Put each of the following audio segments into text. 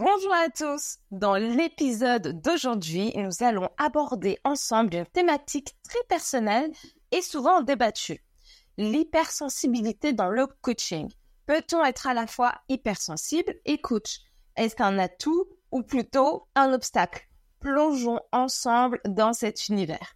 Bonjour à tous. Dans l'épisode d'aujourd'hui, nous allons aborder ensemble une thématique très personnelle et souvent débattue. L'hypersensibilité dans le coaching. Peut-on être à la fois hypersensible et coach? Est-ce un atout ou plutôt un obstacle? Plongeons ensemble dans cet univers.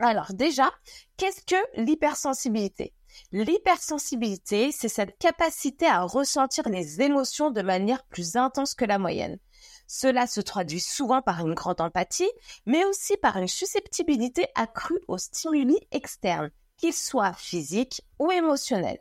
Alors déjà, qu'est-ce que l'hypersensibilité? L'hypersensibilité, c'est cette capacité à ressentir les émotions de manière plus intense que la moyenne. Cela se traduit souvent par une grande empathie, mais aussi par une susceptibilité accrue aux stimuli externes, qu'ils soient physiques ou émotionnels.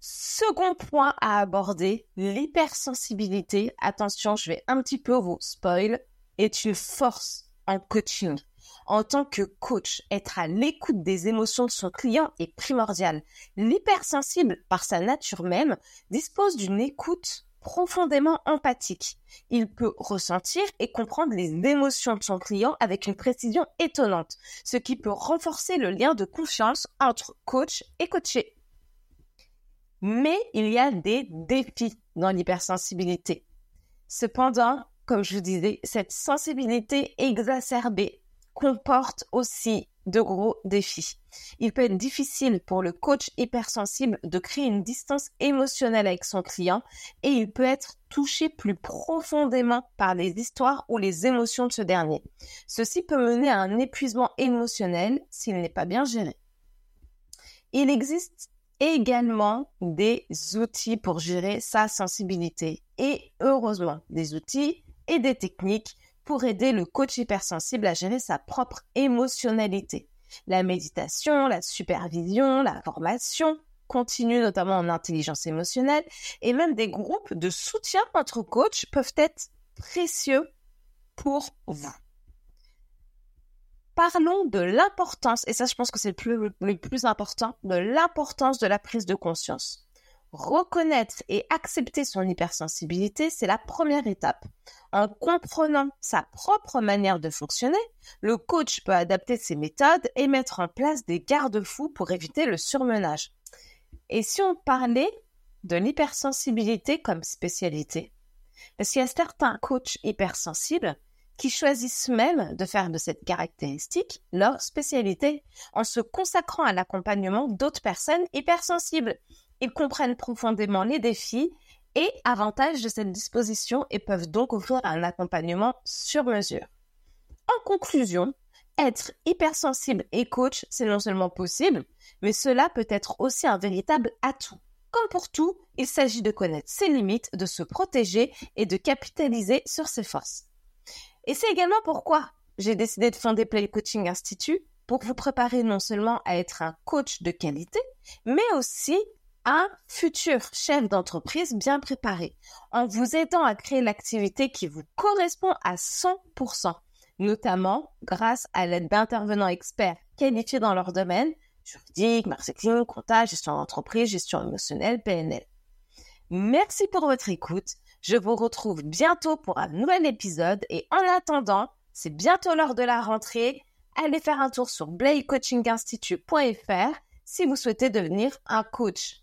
Second point à aborder, l'hypersensibilité. Attention, je vais un petit peu vous spoil, est une force en coaching en tant que coach, être à l'écoute des émotions de son client est primordial. L'hypersensible, par sa nature même, dispose d'une écoute profondément empathique. Il peut ressentir et comprendre les émotions de son client avec une précision étonnante, ce qui peut renforcer le lien de confiance entre coach et coaché. Mais il y a des défis dans l'hypersensibilité. Cependant, comme je vous disais, cette sensibilité exacerbée comporte aussi de gros défis. Il peut être difficile pour le coach hypersensible de créer une distance émotionnelle avec son client et il peut être touché plus profondément par les histoires ou les émotions de ce dernier. Ceci peut mener à un épuisement émotionnel s'il n'est pas bien géré. Il existe également des outils pour gérer sa sensibilité et heureusement des outils et des techniques pour aider le coach hypersensible à gérer sa propre émotionnalité. La méditation, la supervision, la formation continue notamment en intelligence émotionnelle et même des groupes de soutien entre coachs peuvent être précieux pour vous. Parlons de l'importance, et ça je pense que c'est le le plus important, de l'importance de la prise de conscience. Reconnaître et accepter son hypersensibilité, c'est la première étape. En comprenant sa propre manière de fonctionner, le coach peut adapter ses méthodes et mettre en place des garde-fous pour éviter le surmenage. Et si on parlait de l'hypersensibilité comme spécialité? Parce qu'il y a certains coachs hypersensibles qui choisissent même de faire de cette caractéristique leur spécialité en se consacrant à l'accompagnement d'autres personnes hypersensibles. Ils comprennent profondément les défis et avantages de cette disposition et peuvent donc offrir un accompagnement sur mesure. En conclusion, être hypersensible et coach, c'est non seulement possible, mais cela peut être aussi un véritable atout. Comme pour tout, il s'agit de connaître ses limites, de se protéger et de capitaliser sur ses forces. Et c'est également pourquoi j'ai décidé de fonder Play Coaching Institute pour vous préparer non seulement à être un coach de qualité, mais aussi un futur chef d'entreprise bien préparé, en vous aidant à créer l'activité qui vous correspond à 100%, notamment grâce à l'aide d'intervenants experts qualifiés dans leur domaine, juridique, marketing, comptage, gestion d'entreprise, gestion émotionnelle, PNL. Merci pour votre écoute. Je vous retrouve bientôt pour un nouvel épisode et en attendant, c'est bientôt l'heure de la rentrée. Allez faire un tour sur blakecoachinginstitute.fr si vous souhaitez devenir un coach